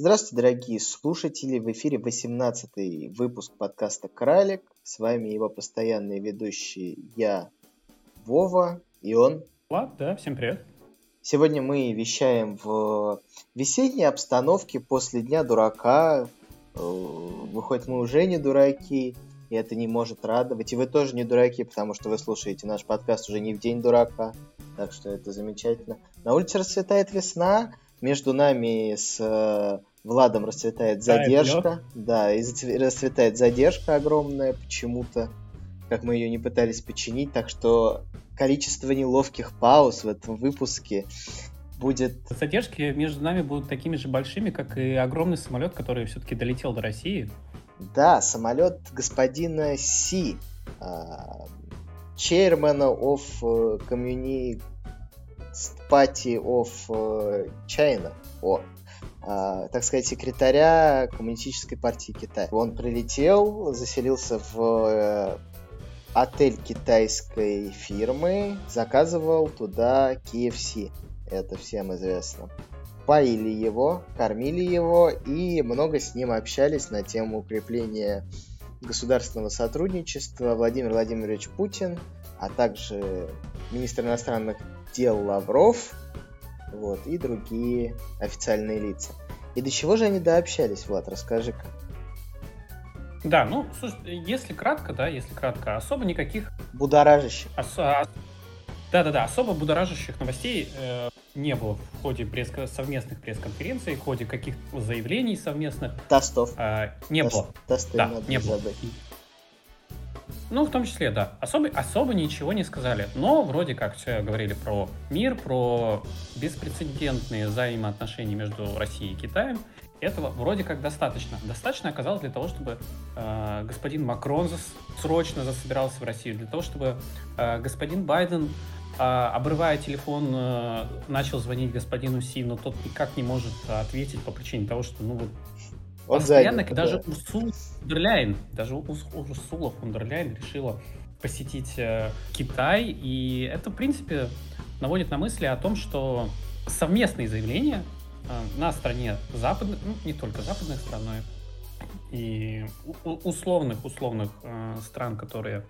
Здравствуйте, дорогие слушатели! В эфире 18-й выпуск подкаста «Кралик». С вами его постоянные ведущие я, Вова, и он... Влад, да, всем привет. Сегодня мы вещаем в весенней обстановке после Дня дурака. Э, выходит, мы уже не дураки, и это не может радовать. И вы тоже не дураки, потому что вы слушаете наш подкаст уже не в День дурака. Так что это замечательно. На улице расцветает весна, между нами с э, Владом расцветает задержка. Да, и расцветает задержка огромная почему-то, как мы ее не пытались починить. Так что количество неловких пауз в этом выпуске будет... Задержки между нами будут такими же большими, как и огромный самолет, который все-таки долетел до России. Да, самолет господина Си, chairman of Communist Party of China. О, а, так сказать, секретаря Коммунистической партии Китая. Он прилетел, заселился в э, отель китайской фирмы, заказывал туда KFC. Это всем известно. Поили его, кормили его и много с ним общались на тему укрепления государственного сотрудничества Владимир Владимирович Путин, а также министр иностранных дел Лавров, вот, и другие официальные лица. И до чего же они дообщались, Влад, расскажи-ка. Да, ну, слушай, если кратко, да, если кратко, особо никаких... Будоражащих. Ос- а, да-да-да, особо будоражащих новостей э, не было в ходе пресс совместных пресс-конференций, в ходе каких-то заявлений совместных. Тостов. Э, не Тост, было. Тосты да, не было. Ну, в том числе, да. Особо, особо ничего не сказали. Но вроде как все говорили про мир, про беспрецедентные взаимоотношения между Россией и Китаем. Этого вроде как достаточно. Достаточно оказалось для того, чтобы э, господин Макрон срочно засобирался в Россию, для того, чтобы э, господин Байден, э, обрывая телефон, э, начал звонить господину Си, но тот никак не может ответить по причине того, что ну вот он Постоянно, занят, даже да. Урсула фон даже Урсула фон решила посетить э, Китай, и это, в принципе, наводит на мысли о том, что совместные заявления э, на стороне западных, ну, не только западных стран, но и условных, условных э, стран, которые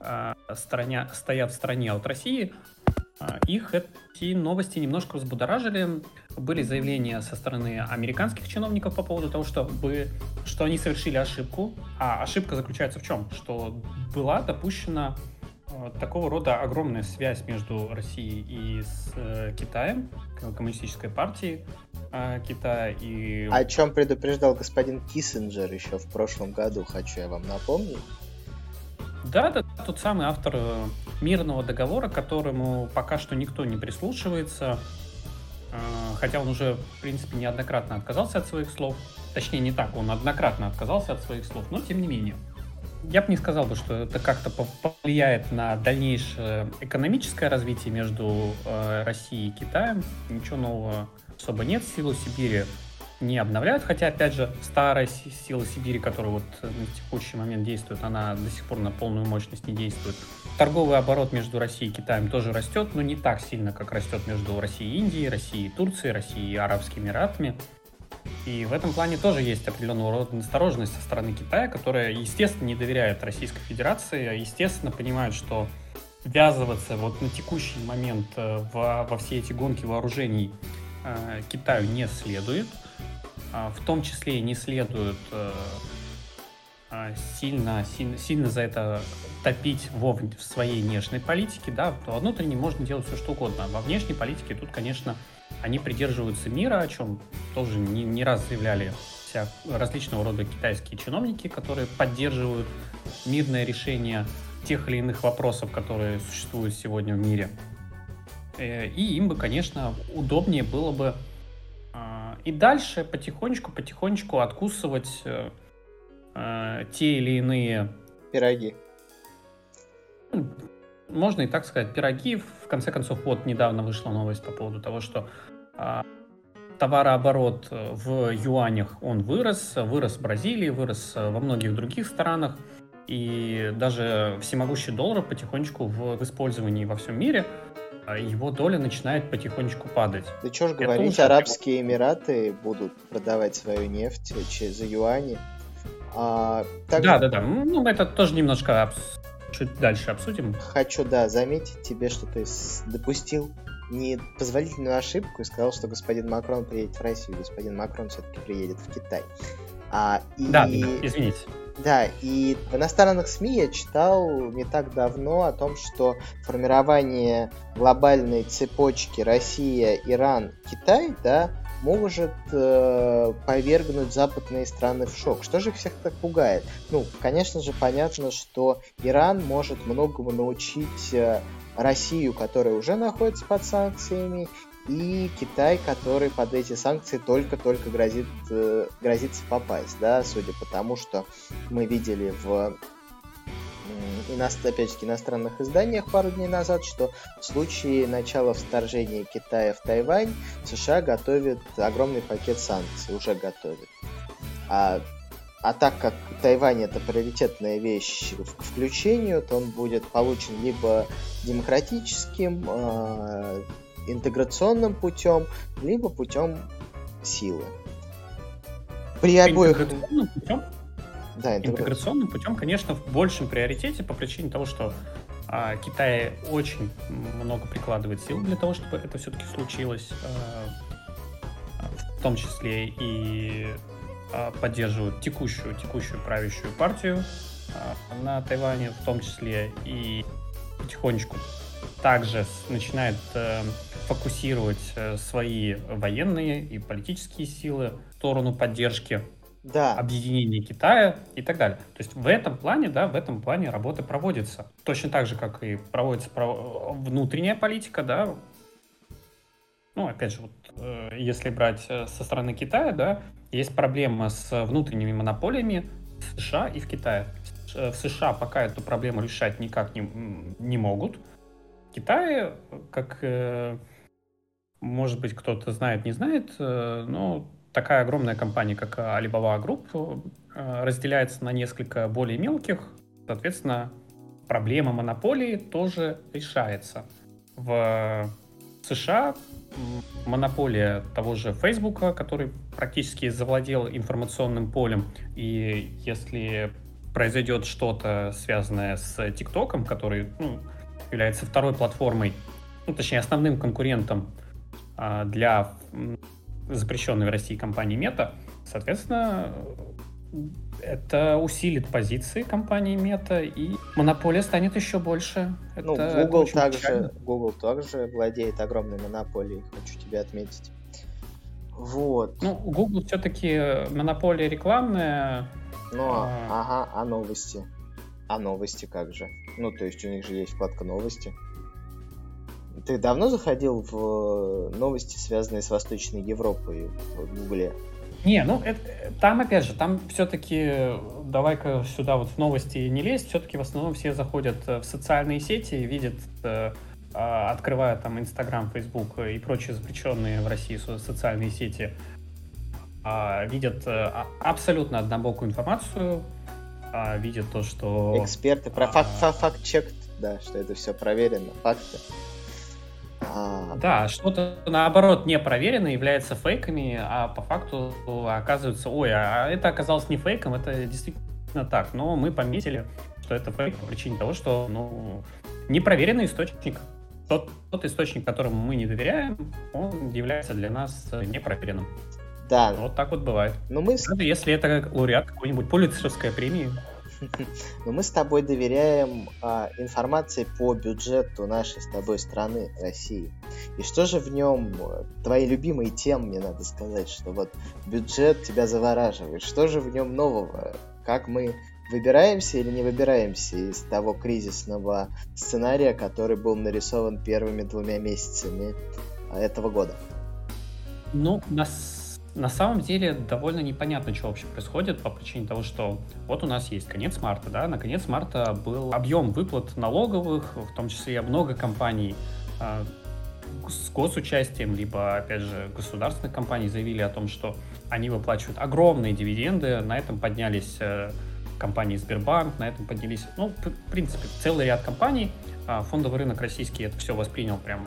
э, стороня, стоят в стороне от России, их эти новости немножко взбудоражили. Были заявления со стороны американских чиновников по поводу того, что, бы, что они совершили ошибку. А ошибка заключается в чем? Что была допущена э, такого рода огромная связь между Россией и с э, Китаем, коммунистической партией э, Китая. И... О чем предупреждал господин Киссинджер еще в прошлом году, хочу я вам напомнить. Да, да, тот самый автор э, мирного договора, к которому пока что никто не прислушивается, э, хотя он уже, в принципе, неоднократно отказался от своих слов. Точнее, не так, он однократно отказался от своих слов, но тем не менее. Я бы не сказал, бы, что это как-то повлияет на дальнейшее экономическое развитие между э, Россией и Китаем. Ничего нового особо нет. Силу Сибири не обновляют, хотя, опять же, старая сила Сибири, которая вот на текущий момент действует, она до сих пор на полную мощность не действует. Торговый оборот между Россией и Китаем тоже растет, но не так сильно, как растет между Россией и Индией, Россией и Турцией, Россией и Арабскими Эмиратами. И в этом плане тоже есть определенного рода настороженность со стороны Китая, которая, естественно, не доверяет Российской Федерации, а, естественно, понимает, что ввязываться вот на текущий момент э, во, во все эти гонки вооружений э, Китаю не следует – в том числе не следует э, а, сильно, сильно, сильно за это топить во, в своей внешней политике, да, то во внутренней можно делать все что угодно. А во внешней политике тут, конечно, они придерживаются мира, о чем тоже не, не раз заявляли вся различного рода китайские чиновники, которые поддерживают мирное решение тех или иных вопросов, которые существуют сегодня в мире. Э, и им бы, конечно, удобнее было бы и дальше потихонечку-потихонечку откусывать э, э, те или иные... Пироги. Можно и так сказать, пироги. В конце концов, вот недавно вышла новость по поводу того, что э, товарооборот в юанях он вырос, вырос в Бразилии, вырос во многих других странах, и даже всемогущий доллар потихонечку в использовании во всем мире. Его доля начинает потихонечку падать. Да что ж говорить, уже... Арабские Эмираты будут продавать свою нефть за юани. А, также... Да, да, да. Ну, мы это тоже немножко чуть дальше обсудим. Хочу, да, заметить тебе, что ты допустил непозволительную ошибку и сказал, что господин Макрон приедет в Россию. Господин Макрон все-таки приедет в Китай. А, и... Да, извините. Да, и в иностранных СМИ я читал не так давно о том, что формирование глобальной цепочки Россия, Иран, Китай, да, может э, повергнуть западные страны в шок. Что же их всех так пугает? Ну, конечно же, понятно, что Иран может многому научить э, Россию, которая уже находится под санкциями, и Китай, который под эти санкции только-только грозит, э, грозится попасть, да, судя по тому, что мы видели в опять-таки иностранных изданиях пару дней назад, что в случае начала вторжения Китая в Тайвань США готовит огромный пакет санкций, уже готовит. А, а так как Тайвань это приоритетная вещь к включению, то он будет получен либо демократическим, э, интеграционным путем, либо путем силы. При обоих... Путем? Да, интеграционным путем, конечно, в большем приоритете по причине того, что а, Китай очень много прикладывает сил для того, чтобы это все-таки случилось, а, в том числе и а, поддерживают текущую, текущую правящую партию а, на Тайване, в том числе и потихонечку также начинает э, фокусировать э, свои военные и политические силы в сторону поддержки да. объединения Китая и так далее. То есть в этом плане, да, в этом плане работа проводится. Точно так же, как и проводится внутренняя политика, да. Ну, опять же, вот, э, если брать э, со стороны Китая, да, есть проблема с внутренними монополиями в США и в Китае. В США пока эту проблему решать никак не, не могут. Китае, как, может быть, кто-то знает, не знает, но такая огромная компания, как Alibaba Group, э, разделяется на несколько более мелких. Соответственно, проблема монополии тоже решается. В США монополия того же Facebook, который практически завладел информационным полем, и если произойдет что-то связанное с ТикТоком, который ну, является второй платформой, ну, точнее, основным конкурентом а, для запрещенной в России компании Мета. Соответственно, это усилит позиции компании Мета, и монополия станет еще больше. Ну, это, Google, это также, Google также владеет огромной монополией, хочу тебе отметить. Вот. Ну, Google все-таки монополия рекламная. Ну, а... ага, а новости? А новости как же? Ну, то есть у них же есть вкладка новости. Ты давно заходил в новости, связанные с Восточной Европой в Гугле? Не, ну это, там опять же, там все-таки давай-ка сюда вот в новости не лезть, все-таки в основном все заходят э, в социальные сети, видят, э, а, открывая там Инстаграм, Фейсбук и прочие запрещенные в России социальные сети, а, видят э, а, абсолютно однобокую информацию, видят то, что... Эксперты про факт-чек, да, что это все проверено, факты. А... Да, что-то наоборот не проверено, является фейками, а по факту оказывается, ой, а это оказалось не фейком, это действительно так. Но мы пометили, что это фейк по причине того, что ну, непроверенный источник, тот, тот источник, которому мы не доверяем, он является для нас непроверенным. Да. Вот так вот бывает. Но мы... Даже если это лауреат какой-нибудь Пулитцеровской премии. Но мы с тобой доверяем а, информации по бюджету нашей с тобой страны, России. И что же в нем, твои любимые темы, мне надо сказать, что вот бюджет тебя завораживает. Что же в нем нового? Как мы выбираемся или не выбираемся из того кризисного сценария, который был нарисован первыми двумя месяцами а, этого года? Ну, нас на самом деле довольно непонятно, что вообще происходит по причине того, что вот у нас есть конец марта, да, на конец марта был объем выплат налоговых, в том числе много компаний э, с госучастием, либо, опять же, государственных компаний заявили о том, что они выплачивают огромные дивиденды, на этом поднялись э, компании Сбербанк на этом поднялись. Ну, в принципе, целый ряд компаний. А фондовый рынок российский это все воспринял прям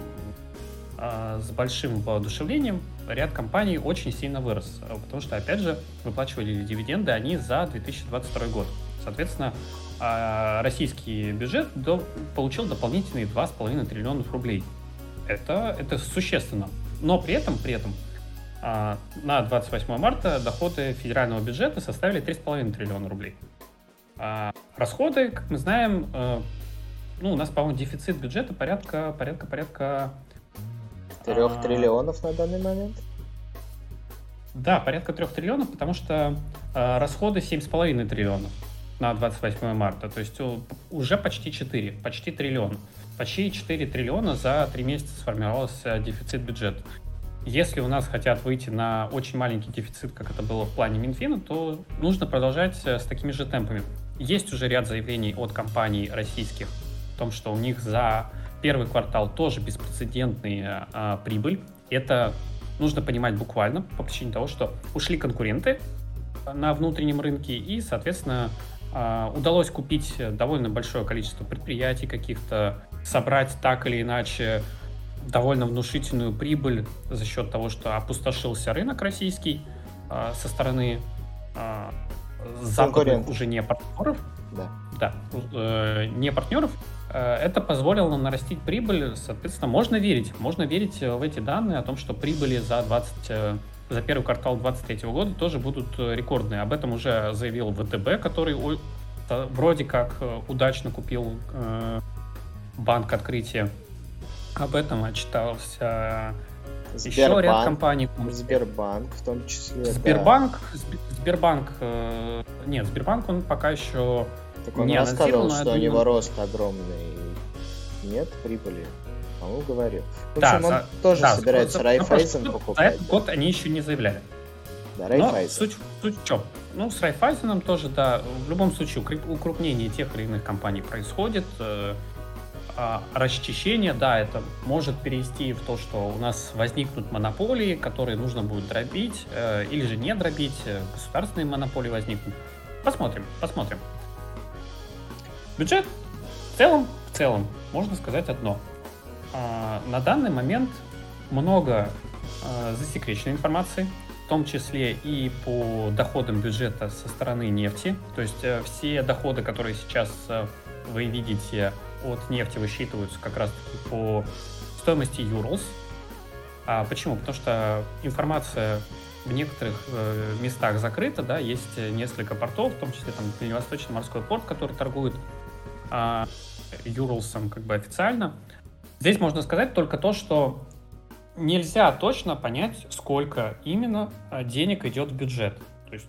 а, с большим воодушевлением. Ряд компаний очень сильно вырос, потому что, опять же, выплачивали дивиденды они за 2022 год. Соответственно, а, российский бюджет получил дополнительные 2,5 триллионов рублей. Это, это существенно. Но при этом, при этом а, на 28 марта доходы федерального бюджета составили 3,5 триллиона рублей. А расходы, как мы знаем, э, ну, у нас, по-моему, дефицит бюджета порядка, порядка, порядка... Трех а... триллионов на данный момент? Да, порядка трех триллионов, потому что э, расходы 7,5 триллионов на 28 марта. То есть уже почти 4, почти триллион. Почти 4 триллиона за 3 месяца сформировался дефицит бюджета. Если у нас хотят выйти на очень маленький дефицит, как это было в плане Минфина, то нужно продолжать э, с такими же темпами. Есть уже ряд заявлений от компаний российских о том, что у них за первый квартал тоже беспрецедентная а, прибыль. Это нужно понимать буквально по причине того, что ушли конкуренты на внутреннем рынке и, соответственно, а, удалось купить довольно большое количество предприятий каких-то, собрать так или иначе довольно внушительную прибыль за счет того, что опустошился рынок российский э, со стороны э, западных уже не партнеров. Да. Да, э, не партнеров. Э, это позволило нарастить прибыль, соответственно, можно верить. Можно верить в эти данные о том, что прибыли за 20 э, за первый квартал 2023 года тоже будут рекордные. Об этом уже заявил ВТБ, который вроде как удачно купил банк открытия об этом отчитался Сбербанк, еще ряд компаний. Сбербанк в том числе. Сбербанк, да. Сбербанк, э, нет, Сбербанк он пока еще так он не рассказывал, что думаю... у него рост огромный. Нет прибыли. По-моему, говорил. В общем, да, он за... тоже да, собирается за... Райфайзен покупать. За этот год они еще не заявляли. Да, Райфайзен. Но суть, суть в чем? Ну, с Райфайзеном тоже, да, в любом случае укрупнение тех или иных компаний происходит. Э, а, расчищение, да, это может перейти в то, что у нас возникнут монополии, которые нужно будет дробить, э, или же не дробить, э, государственные монополии возникнут. Посмотрим, посмотрим. Бюджет в целом, в целом, можно сказать одно. А, на данный момент много а, засекреченной информации, в том числе и по доходам бюджета со стороны нефти. То есть э, все доходы, которые сейчас вы видите от нефти высчитываются как раз-таки по стоимости Urals. А почему? Потому что информация в некоторых э, местах закрыта, да, есть несколько портов, в том числе там Дальневосточный морской порт, который торгует э, Юрлсом как бы официально. Здесь можно сказать только то, что нельзя точно понять, сколько именно а, денег идет в бюджет. То есть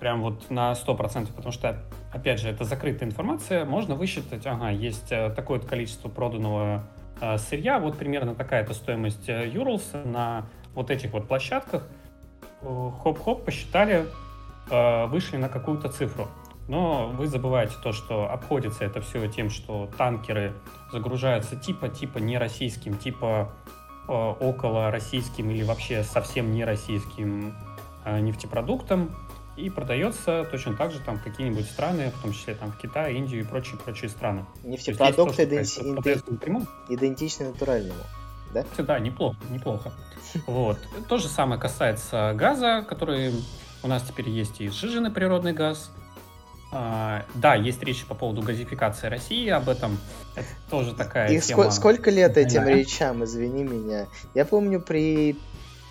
прям вот на 100%, потому что опять же, это закрытая информация, можно высчитать, ага, есть э, такое-то количество проданного э, сырья, вот примерно такая-то стоимость э, на вот этих вот площадках. Хоп-хоп, посчитали, вышли на какую-то цифру. Но вы забываете то, что обходится это все тем, что танкеры загружаются типа-типа не российским, типа около российским или вообще совсем не российским нефтепродуктом и продается точно так же там какие-нибудь страны, в том числе там в Китай, Индию и прочие-прочие страны. Нефтепродукты иденти... идентичны натуральному, да? Да, неплохо, неплохо. Вот. То же самое касается газа, который у нас теперь есть и сжиженный природный газ. А, да, есть речь по поводу газификации России, об этом это тоже такая и тема. Ск- сколько лет этим речам, извини меня. Я помню при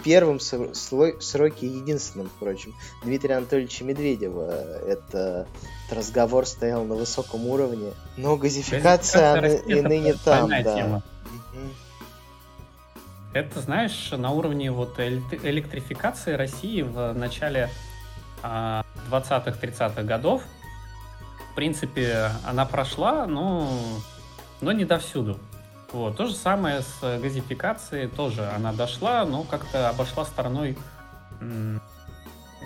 первом сроке, единственном, впрочем, Дмитрия Анатольевича Медведева. Это, этот разговор стоял на высоком уровне. Но газификация, она и ныне там, да. Тема. Это, знаешь, на уровне вот электрификации России в начале 20-30-х а, годов, в принципе, она прошла, но, но не довсюду. Вот. То же самое с газификацией, тоже она дошла, но как-то обошла стороной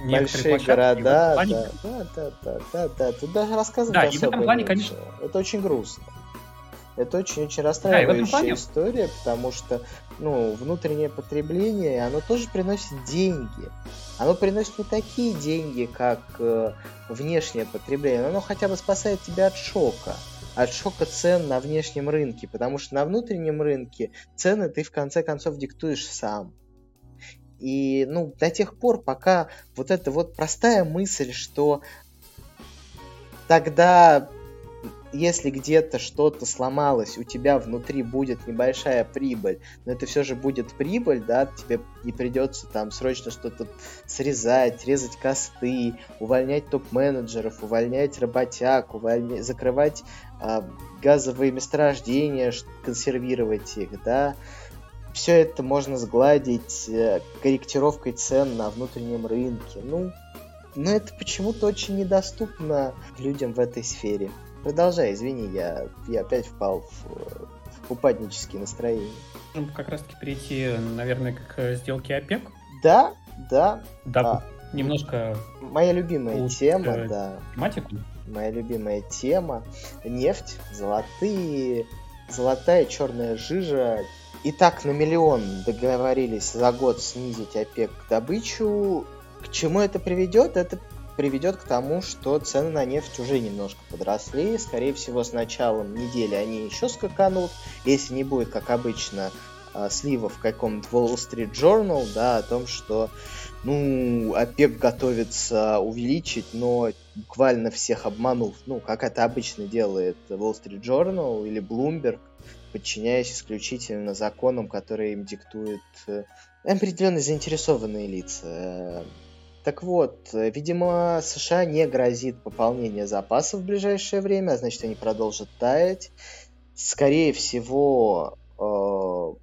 Большие города, плане... да, да, да, да, да, да, тут даже рассказывать да, и в этом плане, конечно... Это очень грустно. Это очень-очень расстраивающая да, плане... история, потому что, ну, внутреннее потребление, оно тоже приносит деньги. Оно приносит не такие деньги, как э, внешнее потребление, но оно хотя бы спасает тебя от шока. От шока цен на внешнем рынке, потому что на внутреннем рынке цены ты в конце концов диктуешь сам. И, ну, до тех пор, пока вот эта вот простая мысль, что тогда если где-то что-то сломалось, у тебя внутри будет небольшая прибыль, но это все же будет прибыль, да, тебе не придется там срочно что-то срезать, резать косты, увольнять топ-менеджеров, увольнять работяг, увольнять, закрывать а, газовые месторождения, консервировать их, да, все это можно сгладить э, корректировкой цен на внутреннем рынке. Ну, но это почему-то очень недоступно людям в этой сфере. Продолжай, извини, я, я опять впал в, в упаднические настроения. Можем как раз-таки перейти, наверное, к сделке ОПЕК. Да, да. Да, а, немножко... Моя любимая тема, да. Тематику. Моя любимая тема. Нефть, золотые, золотая черная жижа. И так на миллион договорились за год снизить ОПЕК добычу. К чему это приведет? Это приведет к тому, что цены на нефть уже немножко подросли. Скорее всего, с началом недели они еще скаканут. Если не будет, как обычно, а, слива в каком-то Wall Street Journal, да, о том, что, ну, ОПЕК готовится увеличить, но буквально всех обманув, ну, как это обычно делает Wall Street Journal или Bloomberg, подчиняясь исключительно законам, которые им диктуют э, определенные заинтересованные лица. Так вот, э, видимо, США не грозит пополнение запасов в ближайшее время, а значит, они продолжат таять. Скорее всего, э,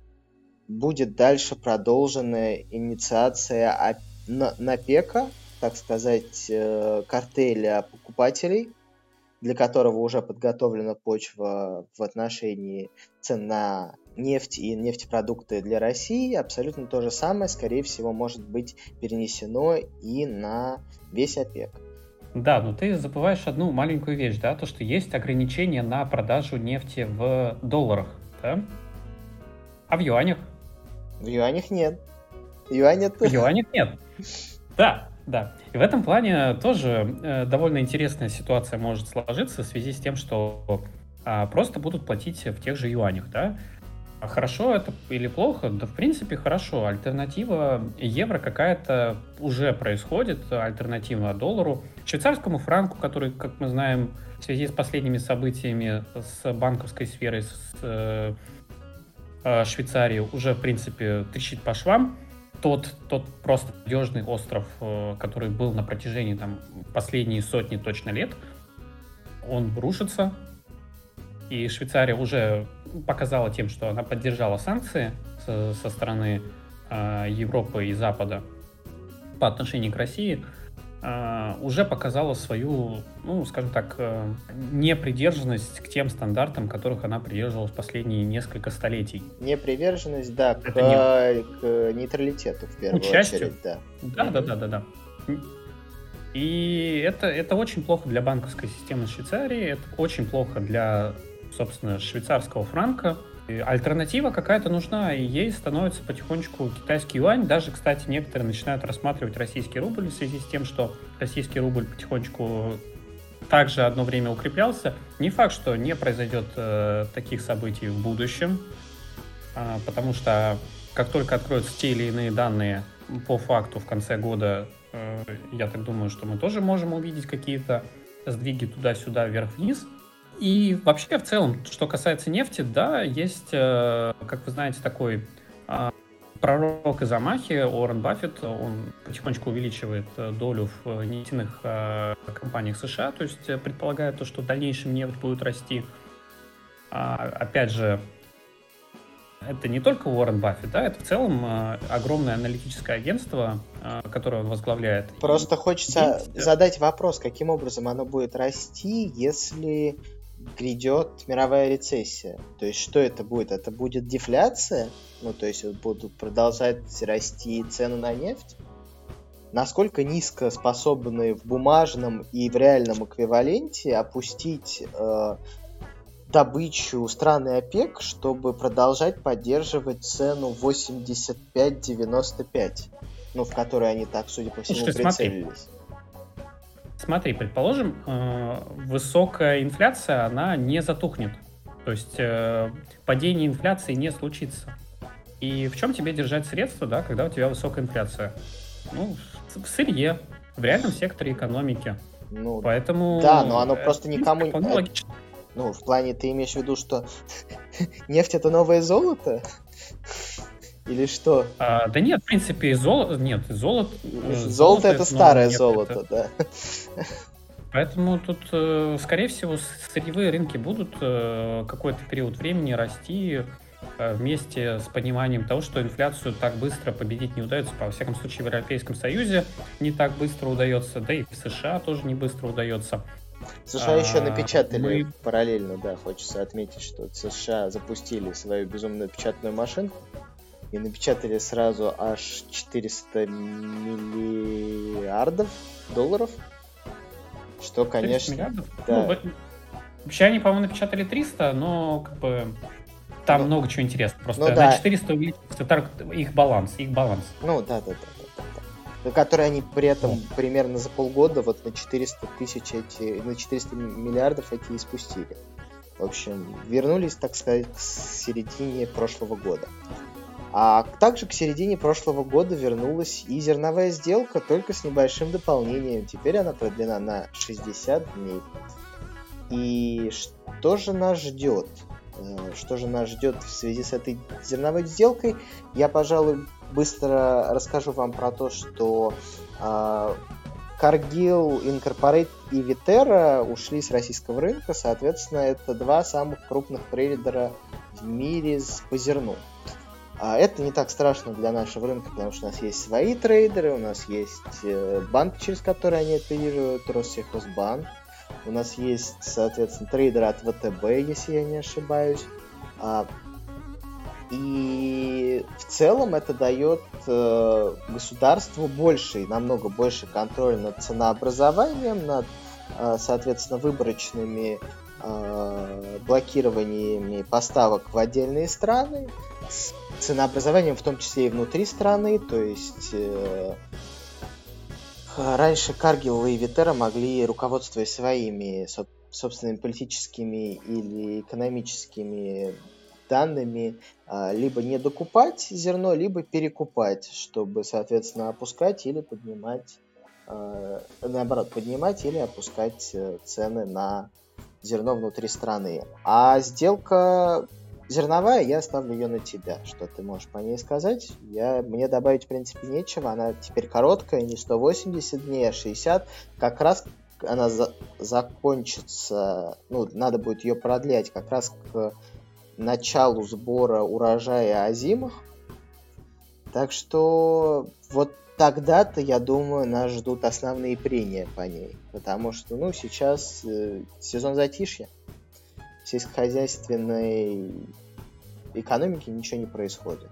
будет дальше продолжена инициация НАПЕКа, так сказать, э, картеля покупателей, для которого уже подготовлена почва в отношении цен на нефть и нефтепродукты для России, абсолютно то же самое, скорее всего, может быть перенесено и на весь ОПЕК. Да, но ты забываешь одну маленькую вещь, да, то, что есть ограничения на продажу нефти в долларах, да? А в юанях? В юанях нет. Юаня В юанях нет. Да, да. И в этом плане тоже э, довольно интересная ситуация может сложиться в связи с тем, что э, просто будут платить в тех же юанях, да? А хорошо это или плохо? Да, в принципе, хорошо. Альтернатива евро какая-то уже происходит, альтернатива доллару. Швейцарскому франку, который, как мы знаем, в связи с последними событиями с банковской сферой с э, э, Швейцарии уже, в принципе, трещит по швам. Тот, тот просто надежный остров, э, который был на протяжении там, последние сотни точно лет, он рушится, и Швейцария уже показала тем, что она поддержала санкции со, со стороны э, Европы и Запада по отношению к России, э, уже показала свою, ну, скажем так, э, непридержанность к тем стандартам, которых она придерживалась последние несколько столетий. Неприверженность, да, к, не... к нейтралитету в первую Участию. очередь, да. Да, да, да, да, да. И это, это очень плохо для банковской системы Швейцарии, это очень плохо для собственно, швейцарского франка. И альтернатива какая-то нужна, и ей становится потихонечку китайский юань. Даже, кстати, некоторые начинают рассматривать российский рубль в связи с тем, что российский рубль потихонечку также одно время укреплялся. Не факт, что не произойдет э, таких событий в будущем, э, потому что как только откроются те или иные данные по факту в конце года, э, я так думаю, что мы тоже можем увидеть какие-то сдвиги туда-сюда, вверх-вниз. И вообще, в целом, что касается нефти, да, есть, э, как вы знаете, такой а, пророк из Амахи, Уоррен Баффет, он потихонечку увеличивает э, долю в нефтяных э, компаниях США, то есть предполагает то, что в дальнейшем нефть будет расти. А, опять же, это не только Уоррен Баффет, да, это в целом огромное аналитическое агентство, которое он возглавляет. Просто хочется и... задать вопрос, каким образом оно будет расти, если грядет мировая рецессия. То есть что это будет? Это будет дефляция? Ну, то есть будут продолжать расти цены на нефть? Насколько низко способны в бумажном и в реальном эквиваленте опустить э, добычу страны ОПЕК, чтобы продолжать поддерживать цену 85-95? ну, в которую они так, судя по всему, Слушай, прицелились. Смотри. Смотри, предположим, э, высокая инфляция, она не затухнет. То есть э, падение инфляции не случится. И в чем тебе держать средства, да, когда у тебя высокая инфляция? Ну, в сырье, в реальном секторе экономики. Ну, Поэтому... Да, но оно просто никому... не логично. Ну, в плане ты имеешь в виду, что нефть это новое золото? Или что? А, да нет, в принципе, золото... Нет, золото... Золото, золото это старое золото, это... да. Поэтому тут, э, скорее всего, сырьевые рынки будут э, какой-то период времени расти э, вместе с пониманием того, что инфляцию так быстро победить не удается. По всяком случае, в Европейском Союзе не так быстро удается, да и в США тоже не быстро удается. США а, еще напечатали мы... параллельно, да, хочется отметить, что США запустили свою безумную печатную машинку и напечатали сразу аж 400 миллиардов долларов что, конечно... Миллиардов? Да. Ну, вообще они, по-моему, напечатали 300, но как бы там ну, много чего интересного. Просто ну, да. на 400 увеличится их баланс, их баланс. Ну, да, да, да. да, да. Которые они при этом ну. примерно за полгода вот на 400 тысяч эти, на 400 миллиардов эти и спустили. В общем, вернулись, так сказать, к середине прошлого года. А также к середине прошлого года вернулась и зерновая сделка, только с небольшим дополнением. Теперь она продлена на 60 дней. И что же нас ждет? Э, что же нас ждет в связи с этой зерновой сделкой? Я, пожалуй, быстро расскажу вам про то, что э, Cargill, Incorporate и Viterra ушли с российского рынка. Соответственно, это два самых крупных трейдера в мире по зерну. А это не так страшно для нашего рынка, потому что у нас есть свои трейдеры, у нас есть э, банк, через который они оперируют, Россельхозбанк. У нас есть, соответственно, трейдеры от ВТБ, если я не ошибаюсь. А, и в целом это дает э, государству больший, намного больше контроль над ценообразованием, над, э, соответственно, выборочными блокированиями поставок в отдельные страны, ценообразованием, в том числе и внутри страны, то есть э, раньше Каргил и Витера могли, руководствуясь своими собственными политическими или экономическими данными, э, либо не докупать зерно, либо перекупать, чтобы, соответственно, опускать или поднимать, э, наоборот, поднимать или опускать э, цены на зерно внутри страны. А сделка Зерновая, я ставлю ее на тебя. Что ты можешь по ней сказать? Я, мне добавить, в принципе, нечего. Она теперь короткая, не 180 дней, а 60. Как раз она за закончится, ну, надо будет ее продлять как раз к началу сбора урожая озимых. Так что вот тогда-то, я думаю, нас ждут основные прения по ней. Потому что, ну, сейчас э, сезон затишья сельскохозяйственной экономике ничего не происходит.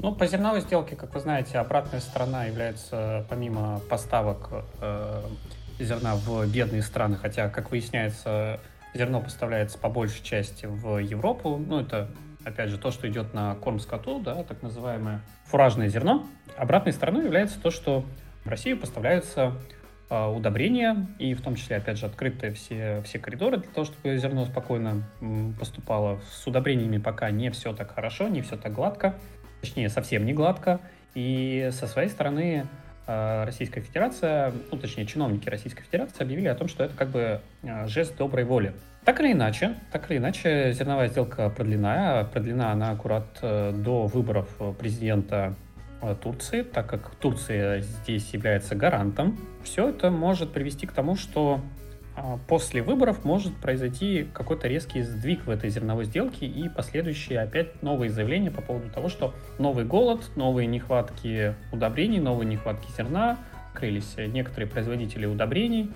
Ну, по зерновой сделке, как вы знаете, обратная сторона является, помимо поставок э, зерна в бедные страны, хотя, как выясняется, зерно поставляется по большей части в Европу. Ну, это, опять же, то, что идет на корм скоту, да, так называемое фуражное зерно. Обратной стороной является то, что в Россию поставляются удобрения, и в том числе, опять же, открыты все, все коридоры для того, чтобы зерно спокойно поступало. С удобрениями пока не все так хорошо, не все так гладко, точнее, совсем не гладко. И со своей стороны а, Российская Федерация, ну, точнее, чиновники Российской Федерации объявили о том, что это как бы а, жест доброй воли. Так или иначе, так или иначе, зерновая сделка продлена. Продлена она аккурат э, до выборов президента Э, Турции, так как Турция здесь является гарантом, все это может привести к тому, что а, после выборов может произойти какой-то резкий сдвиг в этой зерновой сделке и последующие опять новые заявления по поводу того, что новый голод, новые нехватки удобрений, новые нехватки зерна, крылись некоторые производители удобрений,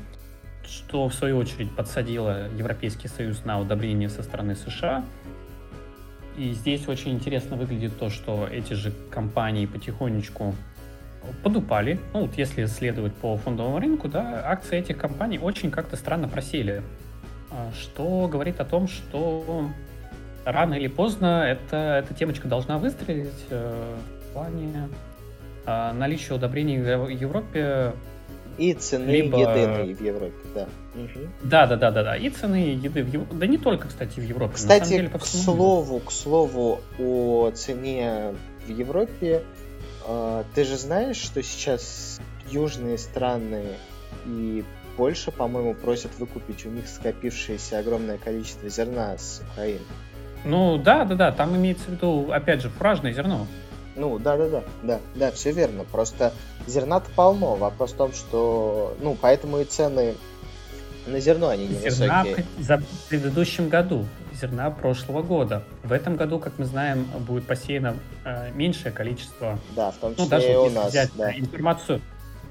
что в свою очередь подсадило Европейский Союз на удобрения со стороны США – и здесь очень интересно выглядит то, что эти же компании потихонечку подупали. Ну, вот если следовать по фондовому рынку, да, акции этих компаний очень как-то странно просели. А, что говорит о том, что рано или поздно эта, эта темочка должна выстрелить э, в плане а, наличие удобрений в Европе и цены либо... еды в Европе, да. Угу. Да, да, да, да, да. И цены еды в Европе. Да не только, кстати, в Европе. Кстати, деле, к слову, к слову о цене в Европе, э, ты же знаешь, что сейчас южные страны и Польша, по-моему, просят выкупить у них скопившееся огромное количество зерна с Украины. Ну да, да, да, там имеется в виду, опять же, фуражное зерно. Ну, да, да, да, да, да, все верно. Просто зерна-то полно. Вопрос в том, что, ну, поэтому и цены на зерно они не зерна за в предыдущем году, зерна прошлого года. В этом году, как мы знаем, будет посеяно э, меньшее количество. Да, в том ну, числе ну, даже и у нас. Взять да. информацию,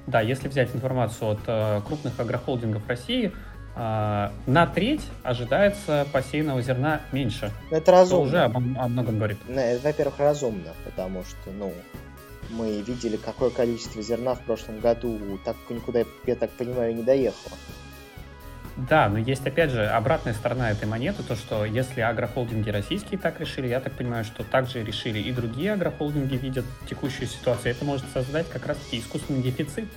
да, если взять информацию от э, крупных агрохолдингов России, на треть ожидается посеянного зерна меньше. Это разумно. уже об, о многом говорит. Это, во-первых, разумно, потому что, ну, мы видели, какое количество зерна в прошлом году так никуда, я так понимаю, не доехало. Да, но есть, опять же, обратная сторона этой монеты, то, что если агрохолдинги российские так решили, я так понимаю, что также решили и другие агрохолдинги видят текущую ситуацию. Это может создать как раз-таки искусственный дефицит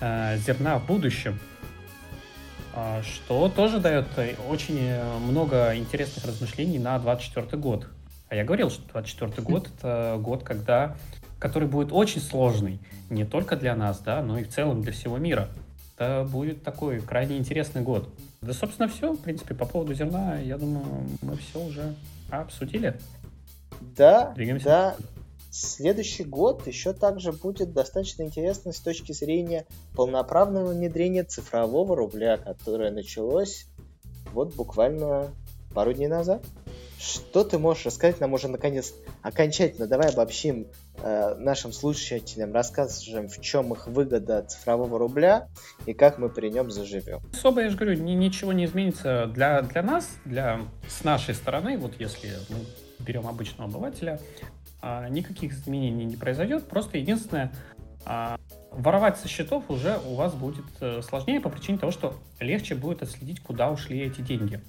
э, зерна в будущем. А, что тоже дает э, очень э, много интересных размышлений на 24 год. А я говорил, что 24 год — это год, когда, который будет очень сложный не только для нас, да, но и в целом для всего мира. Это будет такой крайне интересный год. Да, собственно, все. В принципе, по поводу зерна, я думаю, мы все уже обсудили. Да, Двигаемся. да следующий год еще также будет достаточно интересный с точки зрения полноправного внедрения цифрового рубля, которое началось вот буквально пару дней назад. Что ты можешь рассказать нам уже наконец окончательно? Давай обобщим э, нашим слушателям, расскажем, в чем их выгода цифрового рубля и как мы при нем заживем. Особо, я же говорю, ни, ничего не изменится для, для нас, для, с нашей стороны, вот если мы берем обычного обывателя, никаких изменений не произойдет. Просто единственное, а, воровать со счетов уже у вас будет э, сложнее по причине того, что легче будет отследить, куда ушли эти деньги.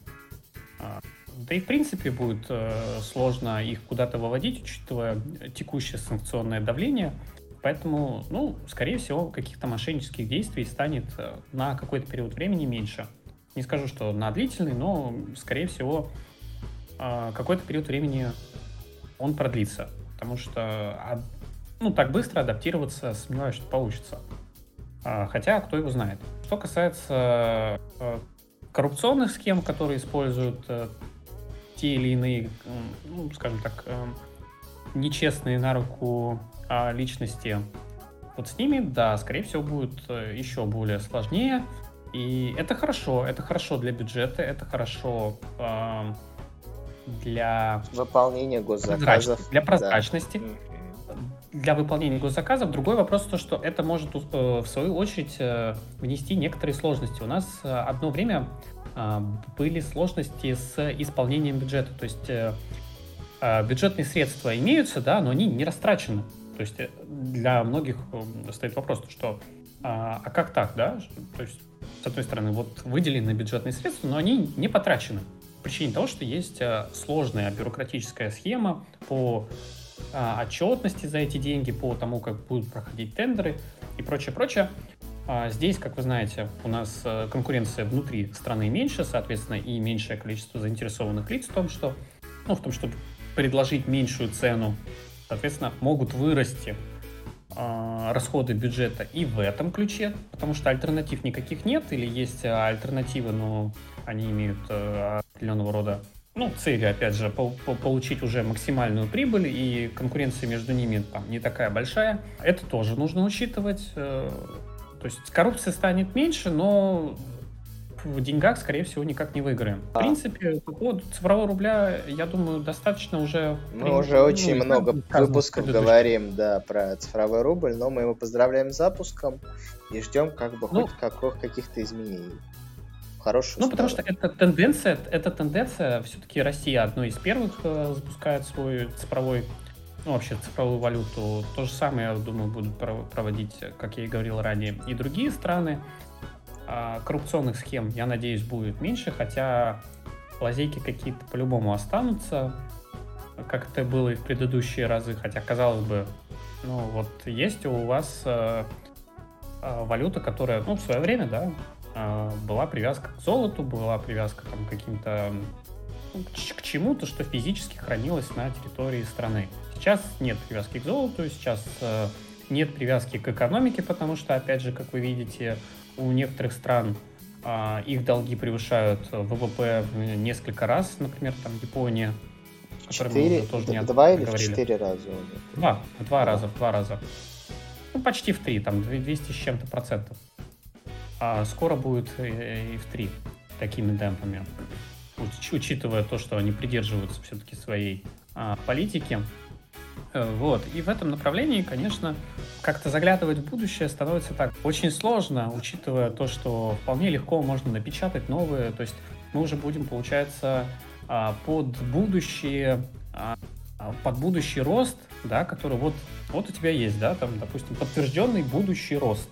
А, да и в принципе будет э, сложно их куда-то выводить, учитывая текущее санкционное давление. Поэтому, ну, скорее всего, каких-то мошеннических действий станет э, на какой-то период времени меньше. Не скажу, что на длительный, но, скорее всего, какой-то период времени он продлится. Потому что ну, так быстро адаптироваться сомневаюсь, что получится. А, хотя, кто его знает. Что касается э, коррупционных схем, которые используют э, те или иные, ну, скажем так, э, нечестные на руку а, личности, вот с ними, да, скорее всего, будет еще более сложнее. И это хорошо, это хорошо для бюджета, это хорошо для выполнения госзаказов. Для прозрачности. Да. Для выполнения госзаказов. Другой вопрос то, что это может э, в свою очередь э, внести некоторые сложности. У нас э, одно время были сложности с исполнением бюджета. То есть бюджетные средства имеются, да, но они не растрачены. То есть для многих стоит вопрос, что а, а как так, да? То есть, с одной стороны, вот выделены бюджетные средства, но они не потрачены причине того, что есть э, сложная бюрократическая схема по а, отчетности за эти деньги, по тому, как будут проходить тендеры и прочее, прочее. А, здесь, как вы знаете, у нас э, конкуренция внутри страны меньше, соответственно, и меньшее количество заинтересованных лиц в том, что, ну, в том, чтобы предложить меньшую цену, соответственно, могут вырасти а, расходы бюджета и в этом ключе, потому что альтернатив никаких нет, или есть альтернативы, но они имеют э, определенного рода ну, цели, опять же, по по получить уже максимальную прибыль, и конкуренция между ними там не такая большая. Это тоже нужно учитывать. Э, то есть коррупция станет меньше, но в деньгах, скорее всего, никак не выиграем. В принципе, по поводу цифрового рубля, я думаю, достаточно уже... Мы при... уже ну, очень много выпусков говорим, да, про цифровой рубль, но мы его поздравляем с запуском и ждем как бы ну, хоть каких-то изменений хорошую Ну, потому что это тенденция, это тенденция, все-таки Россия одной из первых э, запускает свой цифровой, ну, вообще цифровую валюту. То же самое, я думаю, будут проводить, как я и говорил ранее, и другие страны. А коррупционных схем, я надеюсь, будет меньше, хотя лазейки какие-то по-любому останутся, как это было и в предыдущие разы, хотя, казалось бы, Ну, вот есть у вас э, э, валюта, которая, ну, в свое время, да, была привязка к золоту, была привязка там, к каким-то к чему-то, что физически хранилось на территории страны. Сейчас нет привязки к золоту, сейчас э, нет привязки к экономике, потому что, опять же, как вы видите, у некоторых стран э, их долги превышают ВВП в несколько раз, например, там Япония. Четыре, два или в четыре раза? Два, два раза, в два раза. Ну, почти в три, там 200 с чем-то процентов. А скоро будет и в три такими темпами. Учитывая то, что они придерживаются все-таки своей а, политики. Э, вот. И в этом направлении, конечно, как-то заглядывать в будущее становится так очень сложно, учитывая то, что вполне легко можно напечатать новые. То есть мы уже будем, получается, а, под будущее, а, а, под будущий рост, да, который вот, вот у тебя есть, да, там, допустим, подтвержденный будущий рост.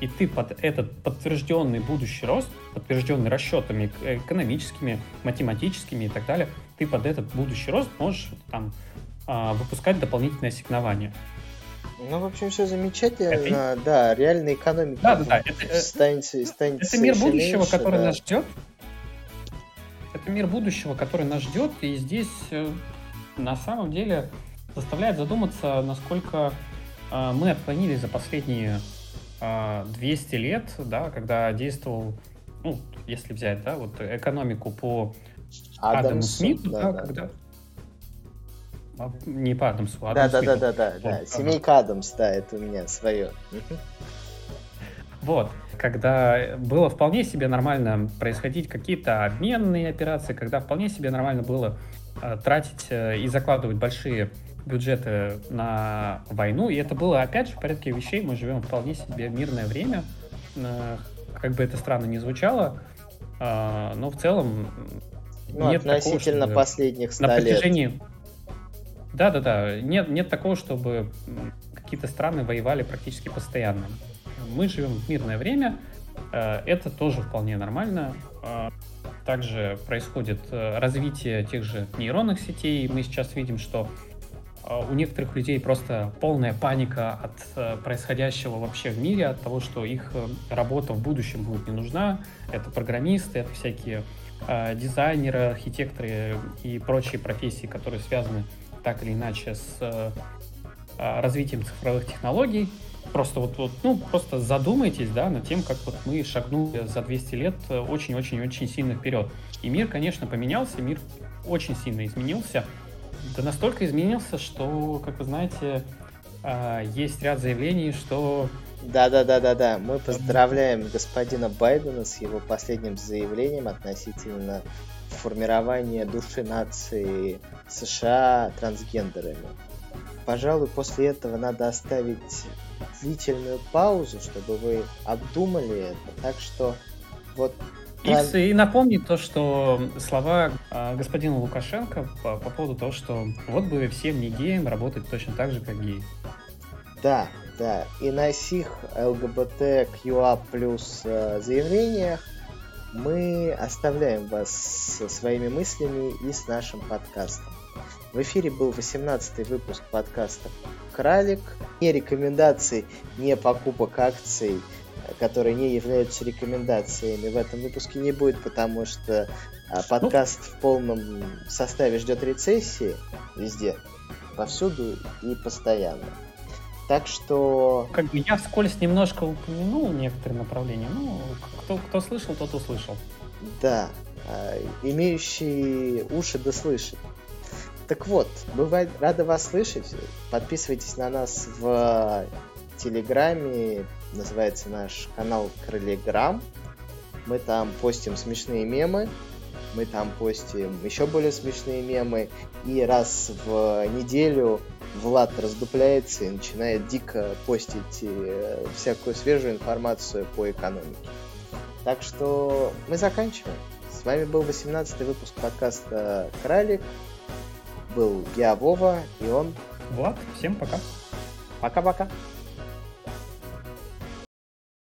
И ты под этот подтвержденный будущий рост, подтвержденный расчетами экономическими, математическими и так далее, ты под этот будущий рост можешь там выпускать дополнительные ассигнования. Ну, в общем, все замечательно. Это... Да, реальная экономика да, да, да. Это, станет, станет это мир будущего, меньше, который да. нас ждет это мир будущего, который нас ждет, и здесь э, на самом деле заставляет задуматься, насколько э, мы отклонились за последние 200 э, лет, да, когда действовал, ну, если взять, да, вот экономику по Адамсу, Адаму Смиту, да, да, да, когда... А, не по Адамсу, а Адаму да, Смиту. Да, да, да, да, да. Семейка Адамс, да, это у меня свое. Вот когда было вполне себе нормально происходить какие-то обменные операции, когда вполне себе нормально было э, тратить э, и закладывать большие бюджеты на войну. И это было, опять же, в порядке вещей. Мы живем вполне себе мирное время. Э, как бы это странно не звучало, э, но в целом ну, нет относительно такого, последних 100 на протяжении... лет. Да-да-да. Нет, нет такого, чтобы какие-то страны воевали практически постоянно мы живем в мирное время, э, это тоже вполне нормально. Также происходит развитие тех же нейронных сетей. Мы сейчас видим, что у некоторых людей просто полная паника от происходящего вообще в мире, от того, что их работа в будущем будет не нужна. Это программисты, это всякие дизайнеры, архитекторы и прочие профессии, которые связаны так или иначе с развитием цифровых технологий просто вот, вот, ну, просто задумайтесь, да, над тем, как вот мы шагнули за 200 лет очень-очень-очень сильно вперед. И мир, конечно, поменялся, мир очень сильно изменился. Да настолько изменился, что, как вы знаете, а, есть ряд заявлений, что... Да-да-да-да-да. Мы поздравляем господина Байдена с его последним заявлением относительно формирования души нации США трансгендерами. Пожалуй, после этого надо оставить длительную паузу, чтобы вы обдумали это. Так что вот и, и напомнить то, что слова э, господина Лукашенко по, по поводу того, что вот бы всем не геям работать точно так же, как геи. Да, да. И на сих ЛГБТQА плюс э, заявлениях мы оставляем вас со своими мыслями и с нашим подкастом. В эфире был 18 выпуск подкаста «Кралик». Не рекомендаций, не покупок акций, которые не являются рекомендациями в этом выпуске не будет, потому что а, подкаст в полном составе ждет рецессии везде, повсюду и постоянно. Так что... Как бы я вскользь немножко упомянул некоторые направления. Ну, кто, кто слышал, тот услышал. Да, а, имеющие уши да слышат. Так вот, бывает рады вас слышать. Подписывайтесь на нас в Телеграме. Называется наш канал Крылеграм. Мы там постим смешные мемы. Мы там постим еще более смешные мемы. И раз в неделю Влад раздупляется и начинает дико постить э, всякую свежую информацию по экономике. Так что мы заканчиваем. С вами был 18 выпуск подкаста Кралик был я, Вова, и он... Влад, всем пока. Пока-пока.